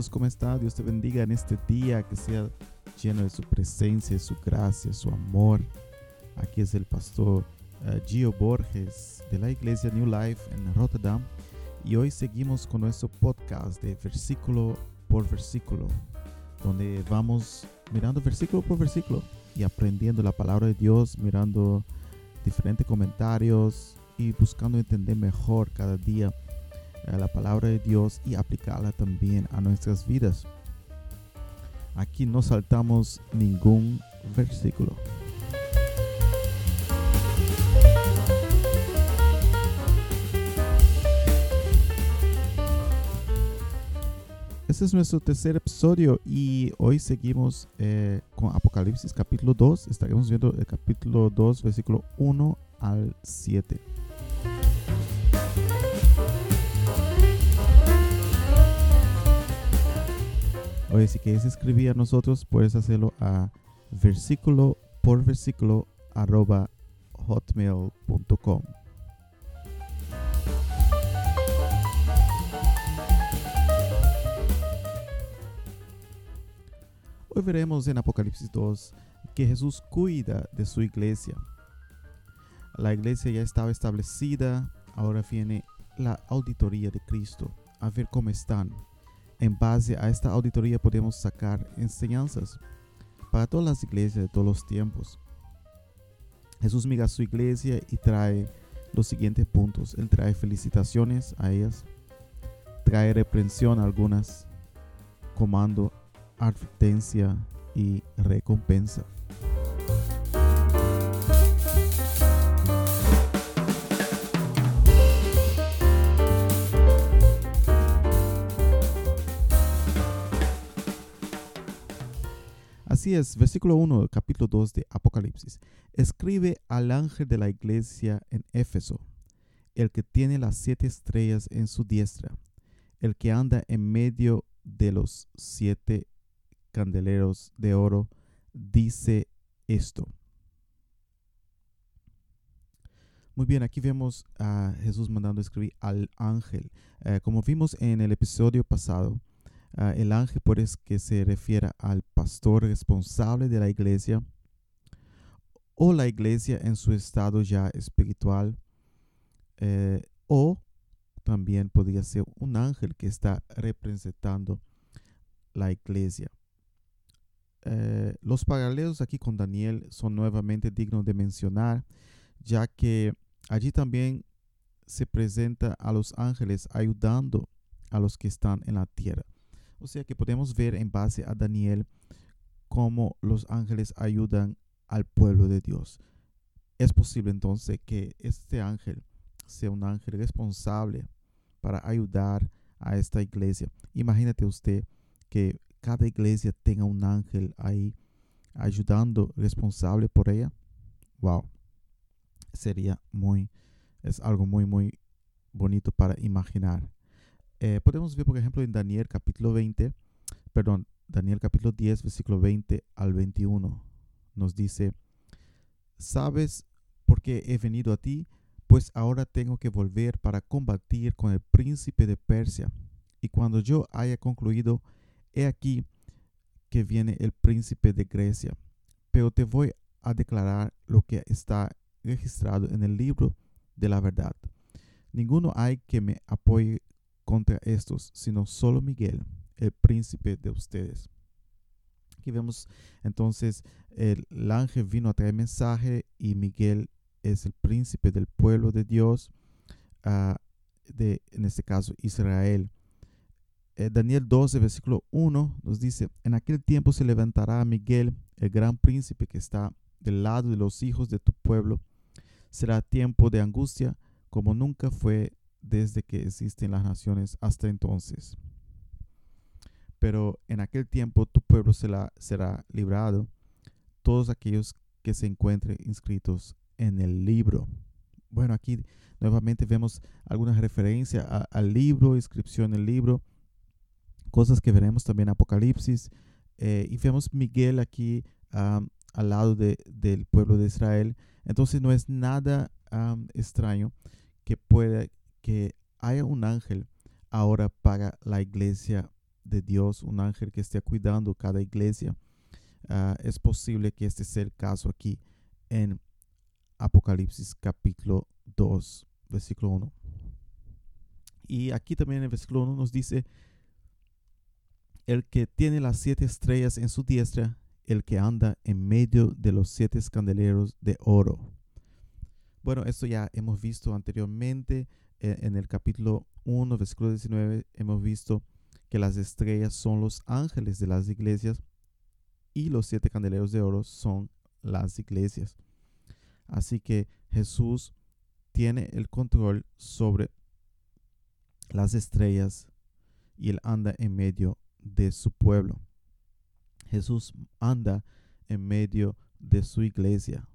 hermanos, ¿cómo está? Dios te bendiga en este día, que sea lleno de su presencia, su gracia, su amor. Aquí es el pastor uh, Gio Borges de la iglesia New Life en Rotterdam y hoy seguimos con nuestro podcast de versículo por versículo, donde vamos mirando versículo por versículo y aprendiendo la palabra de Dios, mirando diferentes comentarios y buscando entender mejor cada día la palabra de Dios y aplicarla también a nuestras vidas. Aquí no saltamos ningún versículo. Este es nuestro tercer episodio y hoy seguimos eh, con Apocalipsis capítulo 2. Estaremos viendo el capítulo 2, versículo 1 al 7. Oye, si quieres escribir a nosotros, puedes hacerlo a versículo por versículo arroba hotmail.com. Hoy veremos en Apocalipsis 2 que Jesús cuida de su iglesia. La iglesia ya estaba establecida, ahora viene la auditoría de Cristo, a ver cómo están en base a esta auditoría podemos sacar enseñanzas para todas las iglesias de todos los tiempos. Jesús mira a su iglesia y trae los siguientes puntos. Él trae felicitaciones a ellas, trae reprensión a algunas, comando, advertencia y recompensa. Es, versículo 1 capítulo 2 de Apocalipsis. Escribe al ángel de la iglesia en Éfeso, el que tiene las siete estrellas en su diestra, el que anda en medio de los siete candeleros de oro, dice esto. Muy bien, aquí vemos a Jesús mandando escribir al ángel. Eh, como vimos en el episodio pasado, El ángel por es que se refiere al pastor responsable de la iglesia o la iglesia en su estado ya espiritual eh, o también podría ser un ángel que está representando la iglesia. Eh, los paralelos aquí con Daniel son nuevamente dignos de mencionar, ya que allí también se presenta a los ángeles ayudando a los que están en la tierra. O sea que podemos ver en base a Daniel cómo los ángeles ayudan al pueblo de Dios. Es posible entonces que este ángel sea un ángel responsable para ayudar a esta iglesia. Imagínate usted que cada iglesia tenga un ángel ahí ayudando, responsable por ella. Wow. Sería muy, es algo muy, muy bonito para imaginar. Eh, podemos ver, por ejemplo, en Daniel capítulo 20, perdón, Daniel capítulo 10, versículo 20 al 21, nos dice, ¿sabes por qué he venido a ti? Pues ahora tengo que volver para combatir con el príncipe de Persia. Y cuando yo haya concluido, he aquí que viene el príncipe de Grecia. Pero te voy a declarar lo que está registrado en el libro de la verdad. Ninguno hay que me apoye contra estos, sino solo Miguel, el príncipe de ustedes. Aquí vemos entonces el, ángel vino a traer mensaje y Miguel es el príncipe del pueblo de Dios, uh, de, en este caso Israel. Eh, Daniel 12, versículo 1 nos dice, en aquel tiempo se levantará Miguel, el gran príncipe que está del lado de los hijos de tu pueblo. Será tiempo de angustia como nunca fue desde que existen las naciones hasta entonces. Pero en aquel tiempo tu pueblo será, librado, todos aquellos que se encuentren inscritos en el libro. Bueno, aquí nuevamente vemos algunas referencias al libro, inscripción en el libro, cosas que veremos también en Apocalipsis. Eh, y vemos Miguel aquí al lado del pueblo de Israel. Entonces no es nada extraño que pueda que haya un ángel ahora para la iglesia de Dios, un ángel que esté cuidando cada iglesia. Ah, es posible que este sea el caso aquí en Apocalipsis capítulo 2, versículo 1. Y aquí también en el versículo 1 nos dice, el que tiene las siete estrellas en su diestra, el que anda en medio de los siete candeleros de oro. Bueno, esto ya hemos visto anteriormente en el capítulo 1, versículo 19, hemos visto que las estrellas son los ángeles de las iglesias y los siete candeleros de oro son las iglesias. Así que Jesús tiene el control sobre las estrellas y él anda en medio de su pueblo. Jesús anda en medio de su iglesia.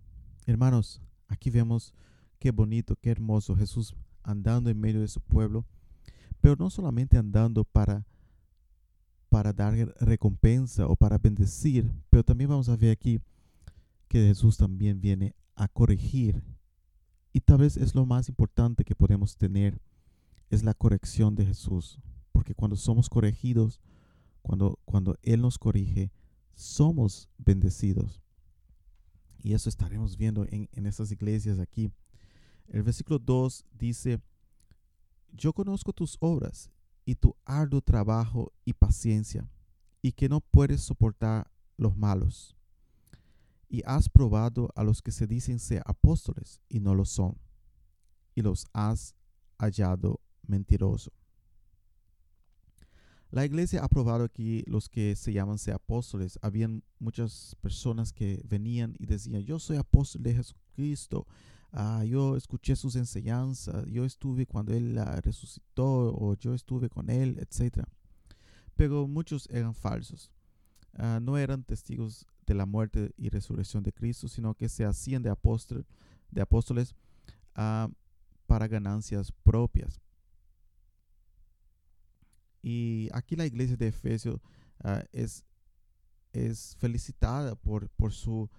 Hermanos, aquí vemos qué bonito, qué hermoso Jesús andando en medio de su pueblo, pero no solamente andando para para dar recompensa o para bendecir, pero también vamos a ver aquí que Jesús también viene a corregir. Y tal vez es lo más importante que podemos tener, es la corrección de Jesús. Porque cuando somos corregidos, cuando, cuando Él nos corrige, somos bendecidos. Y eso estaremos viendo en, en estas iglesias aquí. El versículo 2 dice, yo conozco tus obras y tu arduo trabajo y paciencia, y que no puedes soportar los malos. Y has probado a los que se dicen ser apóstoles y no lo son, y los has hallado mentiroso. La iglesia ha probado aquí los que se llaman ser apóstoles. Habían muchas personas que venían y decían, yo soy apóstol de Jesucristo, Ah, yo escuché sus enseñanzas, yo estuve cuando Él la resucitó o yo estuve con Él, etc. Pero muchos eran falsos. Ah, no eran testigos de la muerte y resurrección de Cristo, sino que se hacían de, apóstol, de apóstoles ah, para ganancias propias. Y aquí la iglesia de Efesios es, es felicitada por, por su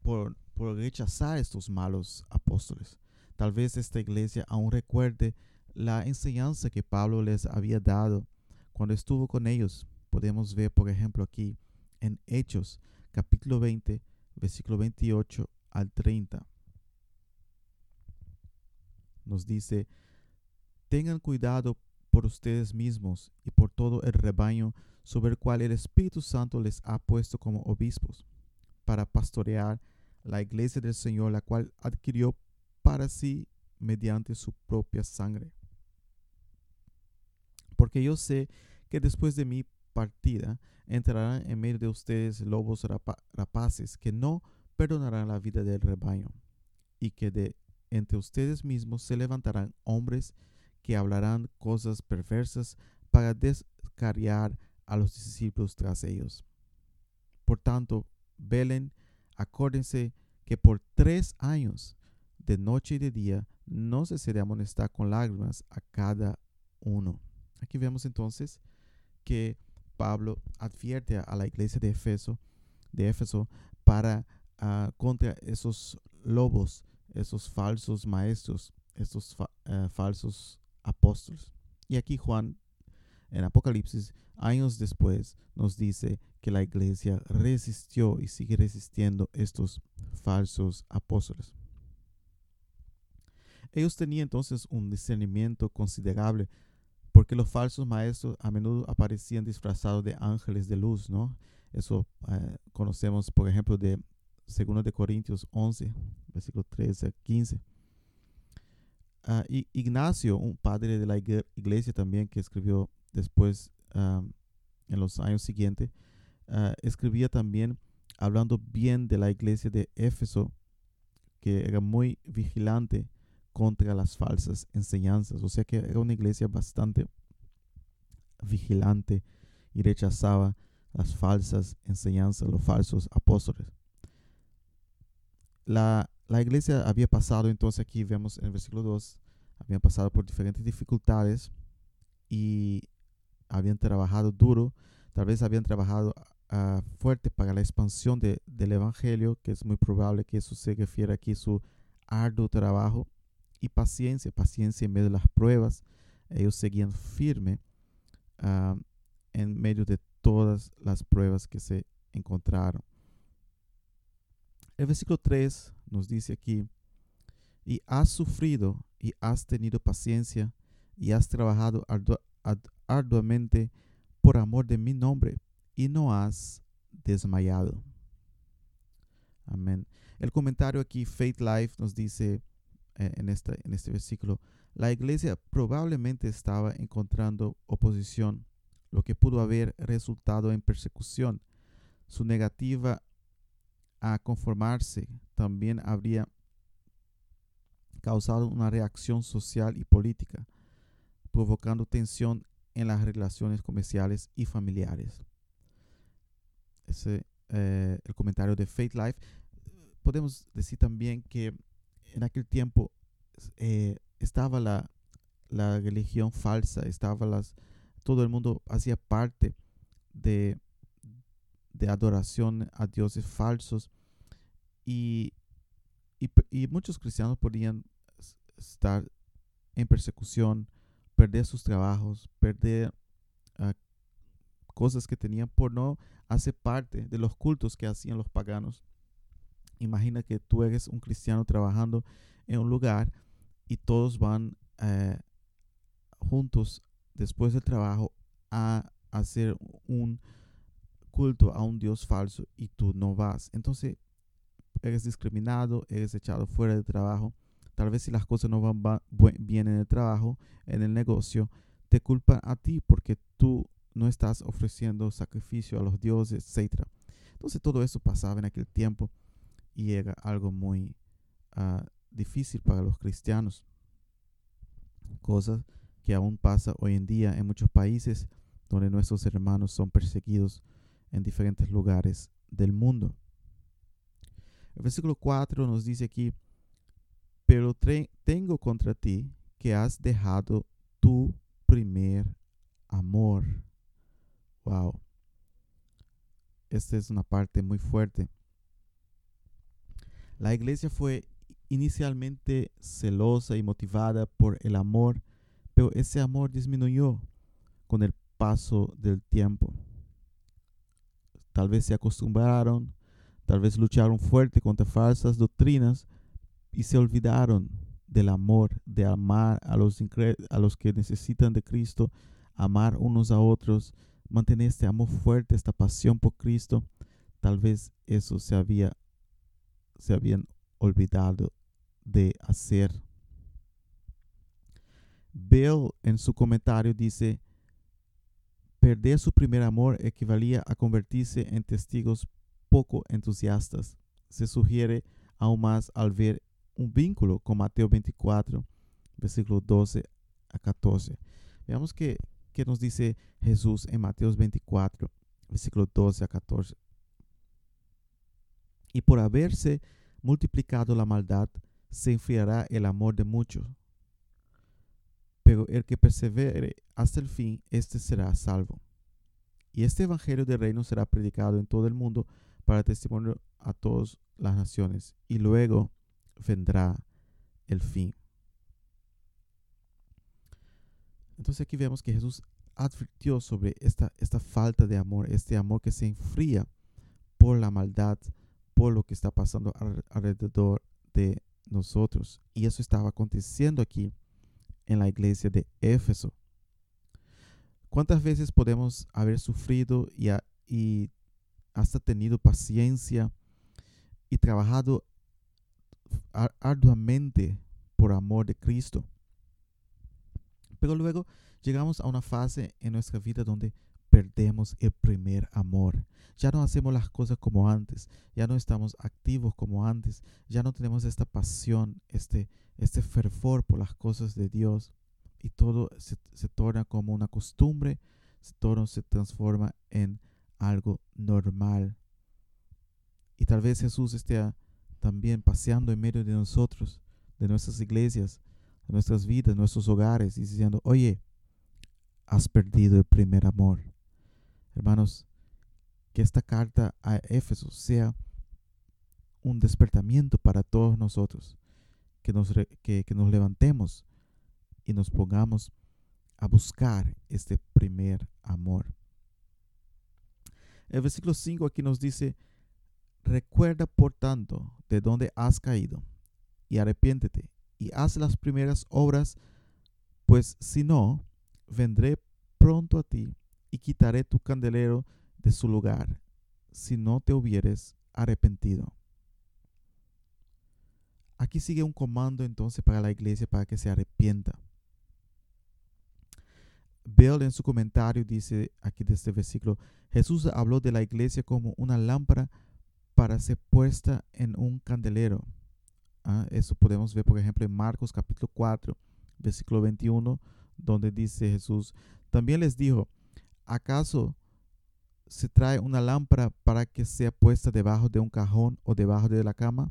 por, por rechazar estos malos apóstoles. Tal vez esta iglesia aún recuerde la enseñanza que Pablo les había dado cuando estuvo con ellos. Podemos ver, por ejemplo, aquí en Hechos, capítulo 20, versículo 28 al 30. Nos dice, tengan cuidado por ustedes mismos y por todo el rebaño sobre el cual el Espíritu Santo les ha puesto como obispos, para pastorear la iglesia del Señor, la cual adquirió para sí mediante su propia sangre. Porque yo sé que después de mi partida entrarán en medio de ustedes lobos rapaces que no perdonarán la vida del rebaño, y que de entre ustedes mismos se levantarán hombres que hablarán cosas perversas para descarriar a los discípulos tras ellos. Por tanto, velen Acuérdense que por tres años, de noche y de día, no se será amonestar con lágrimas a cada uno. Aquí vemos entonces que Pablo advierte a la iglesia de Éfeso, de Éfeso para uh, contra esos lobos, esos falsos maestros, esos uh, falsos apóstoles. Y aquí Juan en Apocalipsis, años después, nos dice que la iglesia resistió y sigue resistiendo estos falsos apóstoles. Ellos tenían entonces un discernimiento considerable porque los falsos maestros a menudo aparecían disfrazados de ángeles de luz, ¿no? Eso eh, conocemos, por ejemplo, de 2 de Corintios 11, versículo 13 a 15. Ah, y Ignacio, un padre de la iglesia también que escribió después, en los años siguientes, ah, escribía también hablando bien de la iglesia de Éfeso, que era muy vigilante contra las falsas enseñanzas. O sea que era una iglesia bastante vigilante y rechazaba las falsas enseñanzas, los falsos apóstoles. La, la iglesia había pasado, entonces aquí vemos en el versículo 2, había pasado por diferentes dificultades y habían trabajado duro, tal vez habían trabajado uh, fuerte para la expansión de, del Evangelio, que es muy probable que eso se refiere aquí su arduo trabajo y paciencia, paciencia en medio de las pruebas. Ellos seguían firme ah, en medio de todas las pruebas que se encontraron. El versículo 3 nos dice aquí, y has sufrido y has tenido paciencia y has trabajado arduamente por amor de mi nombre y no has desmayado. Amén. El comentario aquí, Faith Life, nos dice eh, en, este, en este versículo, la iglesia probablemente estaba encontrando oposición, lo que pudo haber resultado en persecución. Su negativa a conformarse también habría causado una reacción social y política, provocando tensión en las relaciones comerciales y familiares. Ese eh, el comentario de Faith Life. Podemos decir también que en aquel tiempo eh, estaba la, la, religión falsa, estaba las, todo el mundo hacía parte de, de adoración a dioses falsos y, y, muchos cristianos podían estar en persecución, perder sus trabajos, perder uh, cosas que tenían por no hacer parte de los cultos que hacían los paganos. Imagina que tú eres un cristiano trabajando en un lugar y todos van eh, juntos después del trabajo a hacer un culto a un Dios falso y tú no vas. Entonces eres discriminado, eres echado fuera del trabajo. Tal vez si las cosas no van bien en el trabajo, en el negocio, te culpan a ti porque tú no estás ofreciendo sacrificio a los dioses, etc. Entonces todo eso pasaba en aquel tiempo y era algo muy ah, difícil para los cristianos. Cosas que aún pasa hoy en día en muchos países donde nuestros hermanos son perseguidos en diferentes lugares del mundo. El versículo 4 nos dice aquí, pero tengo contra ti que has dejado tu primer amor. Wow. Esta es una parte muy fuerte. La iglesia fue inicialmente celosa y motivada por el amor, pero ese amor disminuyó con el paso del tiempo. Tal vez se acostumbraron, tal vez lucharon fuerte contra falsas doctrinas y se olvidaron del amor, de amar a los, a los que necesitan de Cristo, amar unos a otros mantener este amor fuerte, esta pasión por Cristo, tal vez eso se había se habían olvidado de hacer. Bill en su comentario dice, perder su primer amor equivalía a convertirse en testigos poco entusiastas. Se sugiere aún más al ver un vínculo con Mateo 24, versículo 12 a 14. Veamos que que nos dice Jesús en Mateos 24, versículo 12 a 14. Y por haberse multiplicado la maldad, se enfriará el amor de muchos. Pero el que persevere hasta el fin, éste será salvo. Y este evangelio del reino será predicado en todo el mundo para testimonio a todas las naciones. Y luego vendrá el fin. Entonces aquí vemos que Jesús advirtió sobre esta, esta falta de amor, este amor que se enfría por la maldad, por lo que está pasando alrededor de nosotros. Y eso estaba aconteciendo aquí en la iglesia de Éfeso. ¿Cuántas veces podemos haber sufrido y, y hasta tenido paciencia y trabajado arduamente por amor de Cristo? Pero luego llegamos a una fase en nuestra vida donde perdemos el primer amor. Ya no hacemos las cosas como antes, ya no estamos activos como antes, ya no tenemos esta pasión, este, este fervor por las cosas de Dios y todo se, torna como una costumbre, todo se transforma en algo normal. Y tal vez Jesús esté también paseando en medio de nosotros, de nuestras iglesias, nuestras vidas, nuestros hogares, y diciendo, oye, has perdido el primer amor. Hermanos, que esta carta a Éfeso sea un despertamiento para todos nosotros, que nos, que, nos levantemos y nos pongamos a buscar este primer amor. El versículo 5 aquí nos dice, recuerda por tanto de dónde has caído y arrepiéntete y haz las primeras obras, pues si no, vendré pronto a ti y quitaré tu candelero de su lugar, si no te hubieres arrepentido. Aquí sigue un comando entonces para la iglesia para que se arrepienta. Bill en su comentario dice aquí de este versículo, Jesús habló de la iglesia como una lámpara para ser puesta en un candelero. Ah, eso podemos ver, por ejemplo, en Marcos capítulo 4, versículo 21, donde dice Jesús, también les dijo, ¿acaso se trae una lámpara para que sea puesta debajo de un cajón o debajo de la cama?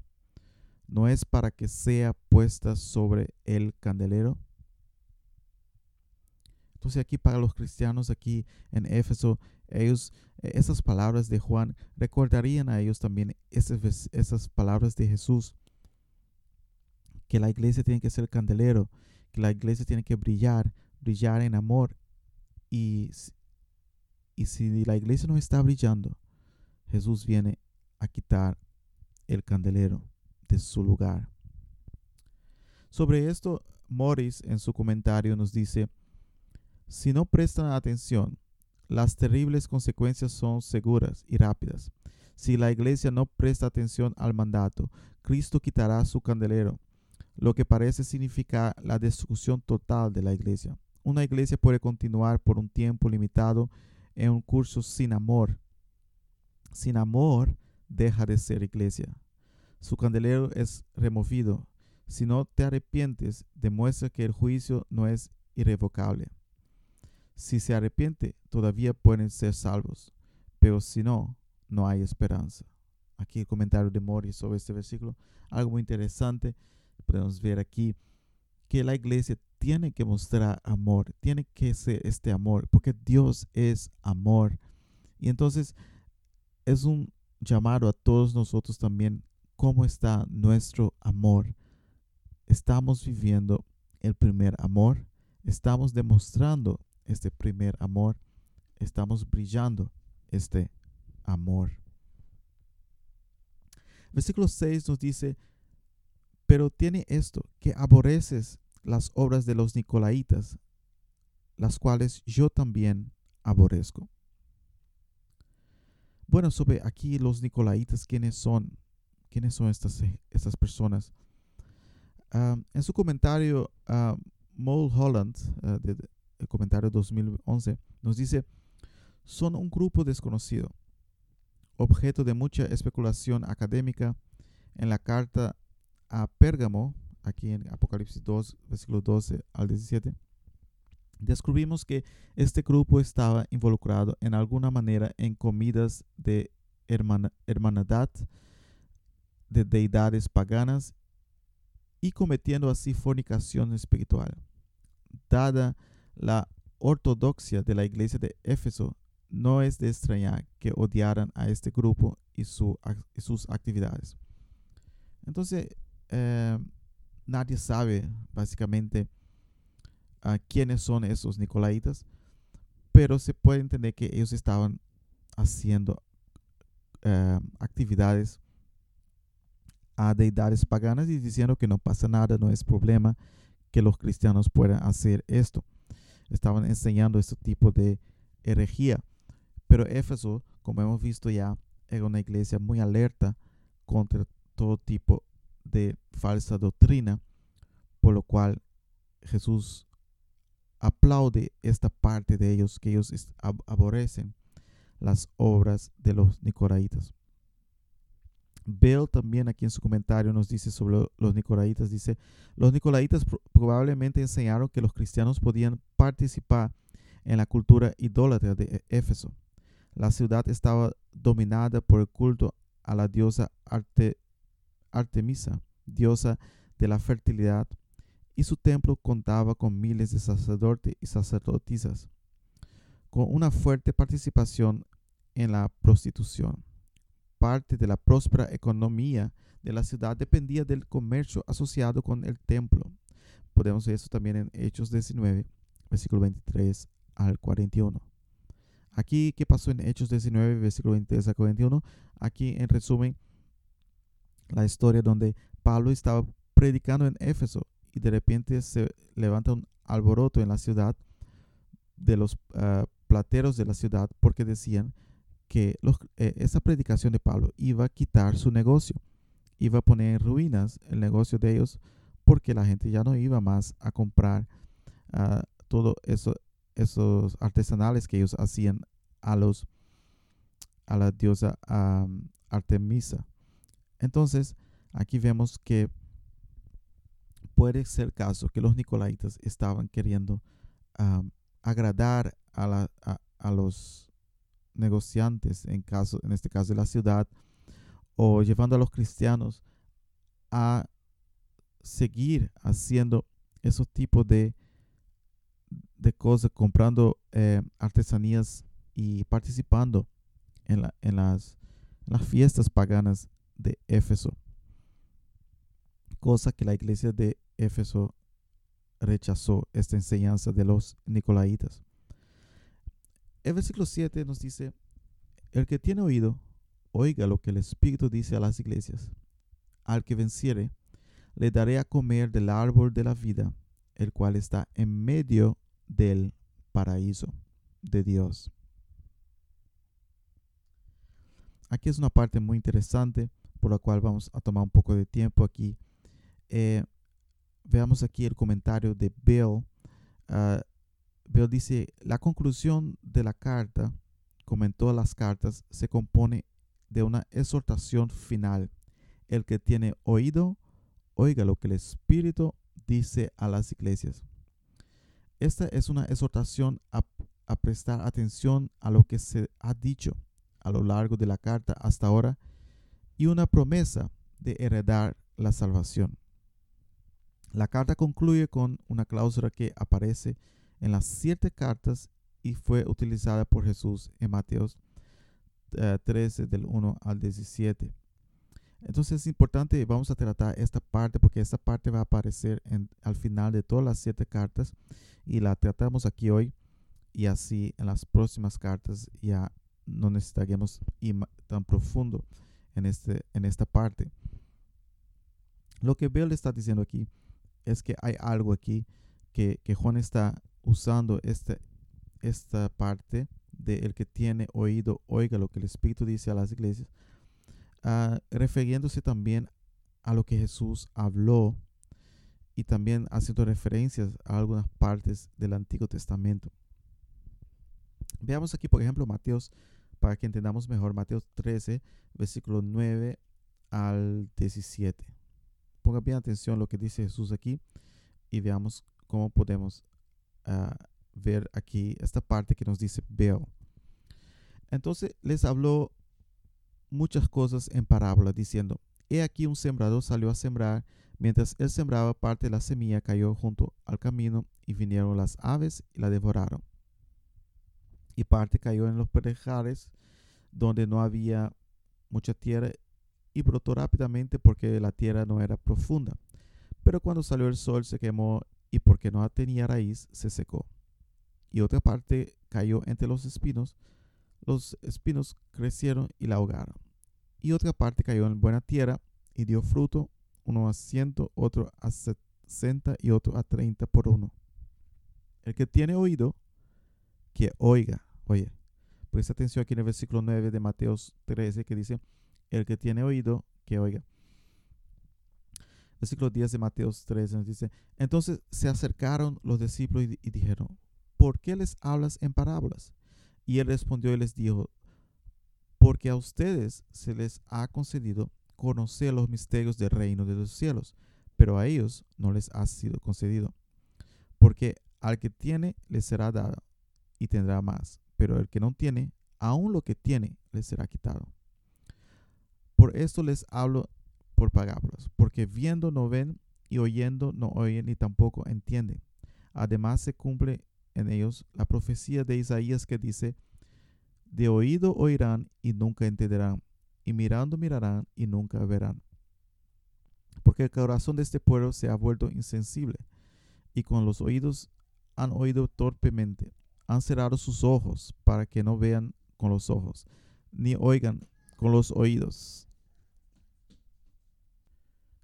¿No es para que sea puesta sobre el candelero? Entonces aquí para los cristianos aquí en Éfeso, ellos, e, esas palabras de Juan, recordarían a ellos también esas, esas palabras de Jesús, que la iglesia tiene que ser candelero, que la iglesia tiene que brillar, brillar en amor. Y, y si la iglesia no está brillando, Jesús viene a quitar el candelero de su lugar. Sobre esto, Morris en su comentario nos dice, si no prestan atención, las terribles consecuencias son seguras y rápidas. Si la iglesia no presta atención al mandato, Cristo quitará su candelero, lo que parece significar la destrucción total de la iglesia. Una iglesia puede continuar por un tiempo limitado en un curso sin amor. Sin amor deja de ser iglesia. Su candelero es removido. Si no te arrepientes, demuestra que el juicio no es irrevocable. Si se arrepiente, todavía pueden ser salvos, pero si no, no hay esperanza. Aquí el comentario de Mori sobre este versículo, algo muy interesante. Podemos ver aquí que la iglesia tiene que mostrar amor, tiene que ser este amor, porque Dios es amor. Y entonces es un llamado a todos nosotros también, cómo está nuestro amor. Estamos viviendo el primer amor, estamos demostrando este primer amor, estamos brillando este amor. Versículo 6 nos dice, pero tiene esto, que aborreces las obras de los nicolaitas, las cuales yo también aborrezco. Bueno, sobre aquí los nicolaitas, ¿quiénes son? ¿Quiénes son estas, estas personas? Ah, en su comentario, uh, Holland, de, el comentario 2011, nos dice, son un grupo desconocido, objeto de mucha especulación académica en la carta a Pérgamo, aquí en Apocalipsis 2, versículo 12 al 17. Descubrimos que este grupo estaba involucrado en alguna manera en comidas de hermanidad de deidades paganas y cometiendo así fornicación espiritual. Dada la ortodoxia de la iglesia de Éfeso, no es de extrañar que odiaran a este grupo y, sus actividades. Entonces, eh, nadie sabe básicamente a quiénes son esos nicolaitas, pero se puede entender que ellos estaban haciendo eh, actividades a deidades paganas y diciendo que no pasa nada, no es problema que los cristianos puedan hacer esto estaban enseñando este tipo de herejía. Pero Éfeso, como hemos visto ya, era una iglesia muy alerta contra todo tipo de falsa doctrina, por lo cual Jesús aplaude esta parte de ellos que ellos aborrecen las obras de los nicoraitas. Bill también aquí en su comentario nos dice sobre los nicolaitas, dice, los nicolaitas probablemente enseñaron que los cristianos podían participar en la cultura idólatra de e-, Éfeso. La ciudad estaba dominada por el culto a la diosa Artemisa, diosa de la fertilidad, y su templo contaba con miles de sacerdotes y sacerdotisas, con una fuerte participación en la prostitución parte de la próspera economía de la ciudad dependía del comercio asociado con el templo. Podemos ver eso también en Hechos 19, versículo 23 al 41. Aquí, ¿qué pasó en Hechos 19, versículo 23 al 41? Aquí, en resumen, la historia donde Pablo estaba predicando en Éfeso y de repente se levanta un alboroto en la ciudad de los ah, plateros de la ciudad porque decían que eh, esa predicación de Pablo iba a quitar su negocio, iba a poner en ruinas el negocio de ellos porque la gente ya no iba más a comprar uh, todo eso, esos artesanales que ellos hacían a los a la diosa Artemisa. Entonces, aquí vemos que puede ser caso que los nicolaitas estaban queriendo agradar a, a, los negociantes, en, caso, en este caso de la ciudad, o llevando a los cristianos a seguir haciendo esos tipos de, cosas, comprando eh, artesanías y participando la, en las fiestas paganas de Éfeso. Cosa que la iglesia de Éfeso rechazó esta enseñanza de los nicolaitas. El versículo 7 nos dice, el que tiene oído, oiga lo que el Espíritu dice a las iglesias. Al que venciere, le daré a comer del árbol de la vida, el cual está en medio del paraíso de Dios. Aquí es una parte muy interesante por la cual vamos a tomar un poco de tiempo aquí. Eh, veamos aquí el comentario de Bill. Uh, Bill dice, la conclusión de la carta, como en todas las cartas, se compone de una exhortación final. El que tiene oído, oiga lo que el Espíritu dice a las iglesias. Esta es una exhortación a, prestar atención a lo que se ha dicho a lo largo de la carta hasta ahora y una promesa de heredar la salvación. La carta concluye con una cláusula que aparece en las siete cartas y fue utilizada por Jesús en Mateos 13 eh, del 1 al 17. Entonces es importante, vamos a tratar esta parte porque esta parte va a aparecer al final de todas las siete cartas y la tratamos aquí hoy y así en las próximas cartas ya no necesitaríamos ir tan profundo en, este, en esta parte. Lo que Bill está diciendo aquí es que hay algo aquí que, Juan está usando este, esta parte de el que tiene oído, oiga lo que el Espíritu dice a las iglesias, uh, refiriéndose también a lo que Jesús habló y también haciendo referencias a algunas partes del Antiguo Testamento. Veamos aquí, por ejemplo, Mateos, para que entendamos mejor, Mateos 13, versículo 9 al 17. Ponga bien atención lo que dice Jesús aquí y veamos cómo podemos uh, ver aquí esta parte que nos dice veo. Entonces les habló muchas cosas en parábola, diciendo, He aquí un sembrador salió a sembrar, mientras él sembraba parte de la semilla cayó junto al camino y vinieron las aves y la devoraron. Y parte cayó en los perejares, donde no había mucha tierra y brotó rápidamente porque la tierra no era profunda. Pero cuando salió el sol se quemó y porque no tenía raíz se secó. Y otra parte cayó entre los espinos, los espinos crecieron y la ahogaron. Y otra parte cayó en buena tierra y dio fruto, uno a ciento, otro a sesenta y otro a treinta por uno. El que tiene oído, que oiga. Oye, presta atención aquí en el versículo 9 de Mateos 13 que dice, el que tiene oído, que oiga. Versículo 10 de Mateos 13 nos dice, entonces se acercaron los discípulos y, dijeron, ¿por qué les hablas en parábolas? Y él respondió y les dijo, porque a ustedes se les ha concedido conocer los misterios del reino de los cielos, pero a ellos no les ha sido concedido. Porque al que tiene le será dado y tendrá más, pero el que no tiene, aún lo que tiene le será quitado. Por esto les hablo por parábolas, porque viendo no ven y oyendo no oyen y tampoco entienden. Además se cumple en ellos la profecía de Isaías que dice, de oído oirán y nunca entenderán, y mirando mirarán y nunca verán. Porque el corazón de este pueblo se ha vuelto insensible, y con los oídos han oído torpemente, han cerrado sus ojos para que no vean con los ojos, ni oigan con los oídos,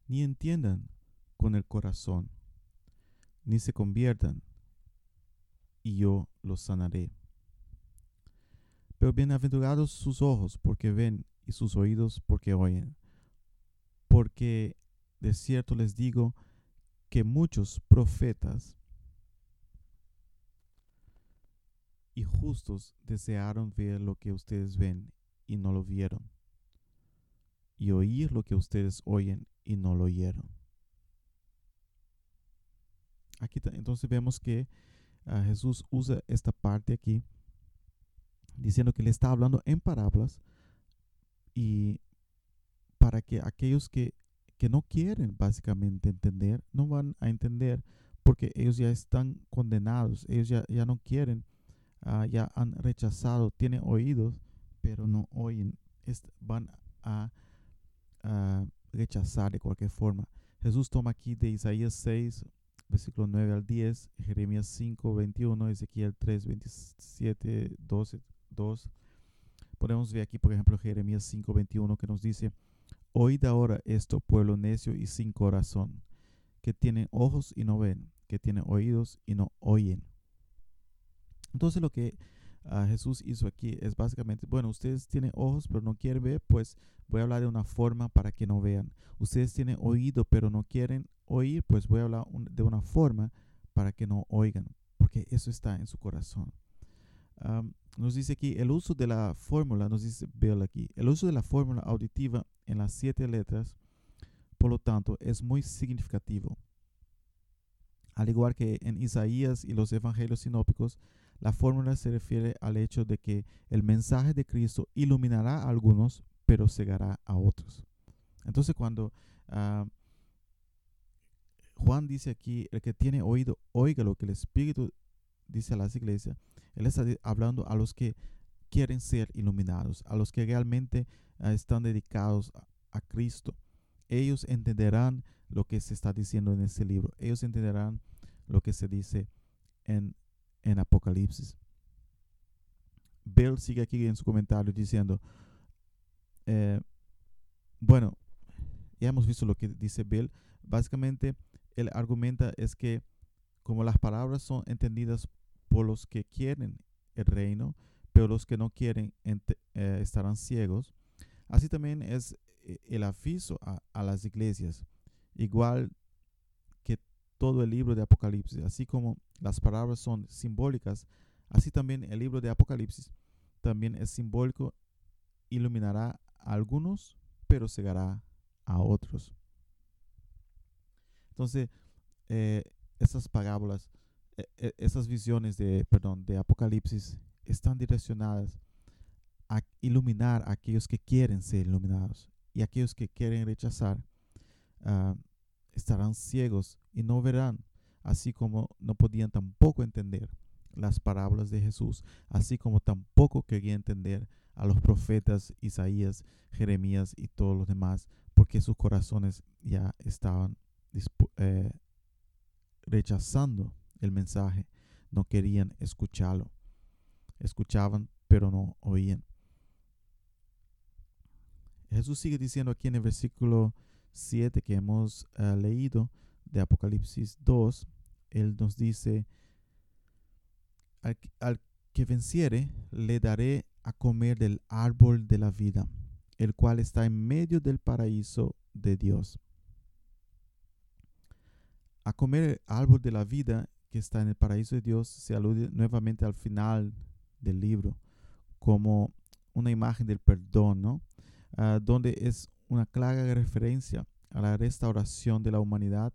ni entiendan con el corazón, ni se conviertan, y yo los sanaré. Pero bienaventurados sus ojos porque ven y sus oídos porque oyen. Porque de cierto les digo que muchos profetas y justos desearon ver lo que ustedes ven y no lo vieron, y oír lo que ustedes oyen y no lo oyeron. Aquí entonces vemos que ah, Jesús usa esta parte aquí diciendo que le está hablando en parábolas y para que aquellos que, que no quieren básicamente entender, no van a entender porque ellos ya están condenados, ellos ya, ya no quieren, uh, ya han rechazado, tienen oídos, pero no oyen, van a, rechazar de cualquier forma. Jesús toma aquí de Isaías 6, versículo 9 al 10, Jeremías 5, 21, Ezequiel 3, 27, 12, 2. Podemos ver aquí, por ejemplo, Jeremías 5:21 que nos dice, Oíd ahora esto, pueblo necio y sin corazón, que tienen ojos y no ven, que tienen oídos y no oyen. Entonces lo que ah, Jesús hizo aquí es básicamente, bueno, ustedes tienen ojos pero no quieren ver, pues voy a hablar de una forma para que no vean. Ustedes tienen oído pero no quieren oír, pues voy a hablar de una forma para que no oigan, porque eso está en su corazón nos dice aquí el uso de la fórmula, nos dice Bill aquí, el uso de la fórmula auditiva en las siete letras, por lo tanto, es muy significativo. Al igual que en Isaías y los evangelios sinópicos, la fórmula se refiere al hecho de que el mensaje de Cristo iluminará a algunos, pero cegará a otros. Entonces, cuando Juan dice aquí, el que tiene oído, oiga lo que el Espíritu dice a las iglesias, él está hablando a los que quieren ser iluminados, a los que realmente ah, están dedicados a, Cristo. Ellos entenderán lo que se está diciendo en este libro. Ellos entenderán lo que se dice en, en Apocalipsis. Bill sigue aquí en su comentario diciendo, eh, bueno, ya hemos visto lo que dice Bill. Básicamente, el argumenta es que como las palabras son entendidas por los que quieren el reino, pero los que no quieren eh, estarán ciegos. Así también es eh, el aviso a, las iglesias, igual todo el libro de Apocalipsis, así como las palabras son simbólicas, así también el libro de Apocalipsis también es simbólico, iluminará a algunos, pero cegará a otros. Entonces, eh, estas parábolas e, e, esas visiones de, perdón, de Apocalipsis están direccionadas a iluminar a aquellos que quieren ser iluminados y aquellos que quieren rechazar ah, estarán ciegos y no verán, así como no podían tampoco entender las parábolas de Jesús, así como tampoco querían entender a los profetas Isaías, Jeremías y todos los demás, porque sus corazones ya estaban eh, rechazando el mensaje, no querían escucharlo. Escuchaban, pero no oían. Jesús sigue diciendo aquí en el versículo 7 que hemos eh, leído de Apocalipsis 2, Él nos dice, al, al que venciere, le daré a comer del árbol de la vida, el cual está en medio del paraíso de Dios. A comer el árbol de la vida que está en el paraíso de Dios se alude nuevamente al final del libro como una imagen del perdón, ¿no? Ah, donde es una clara referencia a la restauración de la humanidad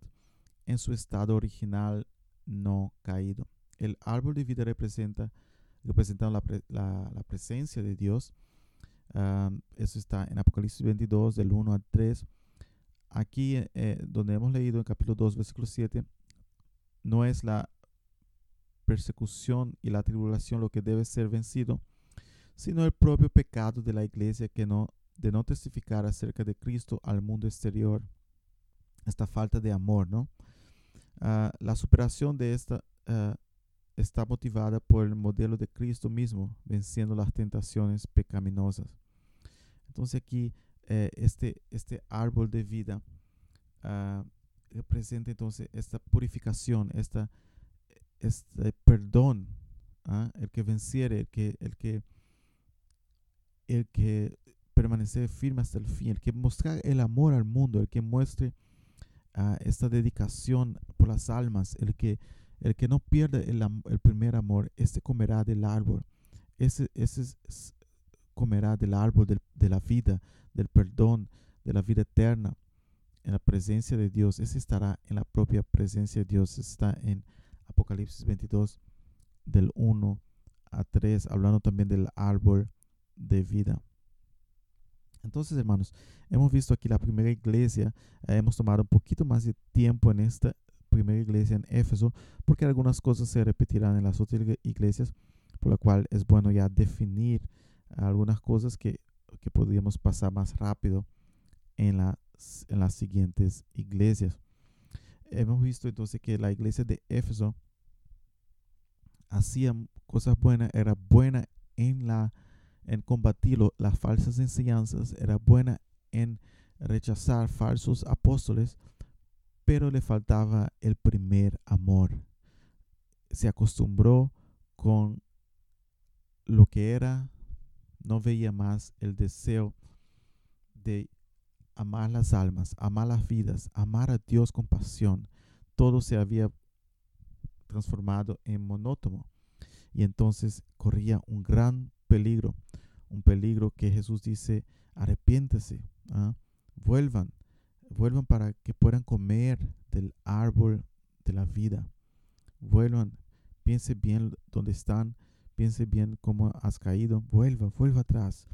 en su estado original no caído. El árbol de vida representa, representa la, presencia de Dios. Ah, eso está en Apocalipsis 22, del 1 al 3. Aquí, eh, donde hemos leído en capítulo 2, versículo 7, no es la persecución y la tribulación lo que debe ser vencido, sino el propio pecado de la iglesia que no, de no testificar acerca de Cristo al mundo exterior. Esta falta de amor, ¿no? Ah, la superación de esta, ah, está motivada por el modelo de Cristo mismo, venciendo las tentaciones pecaminosas. Entonces aquí eh, este, este árbol de vida uh, representa entonces esta purificación, esta, este perdón, ¿ah? el que venciere, el que, el que, el que permanece firme hasta el fin, el que mostrar el amor al mundo, el que muestre uh, esta dedicación por las almas, el que el que no pierde el, el primer amor, este comerá del árbol. Ese, ese es, comerá del árbol de la vida, del perdón, de la vida eterna, en la presencia de Dios. Ese estará en la propia presencia de Dios. Está en Apocalipsis 22, del 1 a 3, hablando también del árbol de vida. Entonces, hermanos, hemos visto aquí la primera iglesia. hemos tomado un poquito más de tiempo en esta primera iglesia en Éfeso, porque algunas cosas se repetirán en las otras iglesias, por lo cual es bueno ya definir algunas cosas que, que podríamos pasar más rápido en, la, en las siguientes iglesias. Hemos visto entonces que la iglesia de Éfeso hacía cosas buenas, era buena en la en combatir las falsas enseñanzas, era buena en rechazar falsos apóstoles, pero le faltaba el primer amor. Se acostumbró con lo que era, no veía más el deseo de amar las almas, amar las vidas, amar a Dios con pasión. Todo se había transformado en monótono y entonces corría un gran peligro, un peligro que Jesús dice, arrepiéntese, ¿ah? vuelvan, Vuelvan para que puedan comer del árbol de la vida. Vuelvan, piense bien dónde están, piense bien cómo has caído. Vuelva, vuelva atrás.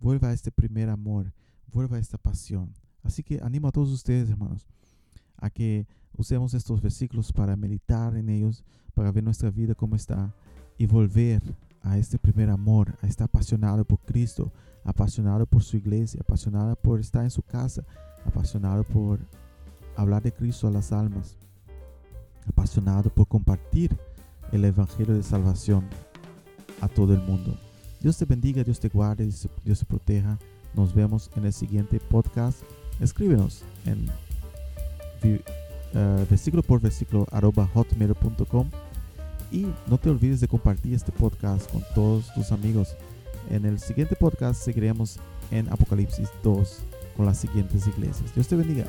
Vuelva a este primer amor, vuelva a esta pasión. Así que animo a todos ustedes, hermanos, a que usemos estos versículos para meditar en ellos, para ver nuestra vida cómo está y volver a este primer amor, a estar apasionado por Cristo, apasionado por su iglesia, apasionado por estar en su casa, apasionado por hablar de Cristo a las almas, apasionado por compartir el Evangelio de salvación a todo el mundo. Dios te bendiga, Dios te guarde, Dios te proteja. Nos vemos en el siguiente podcast. Escríbenos en uh, versículo por versículo arroba hotmail.com y no te olvides de compartir este podcast con todos tus amigos. En el siguiente podcast seguiremos en Apocalipsis 2 con las siguientes iglesias. Dios te bendiga.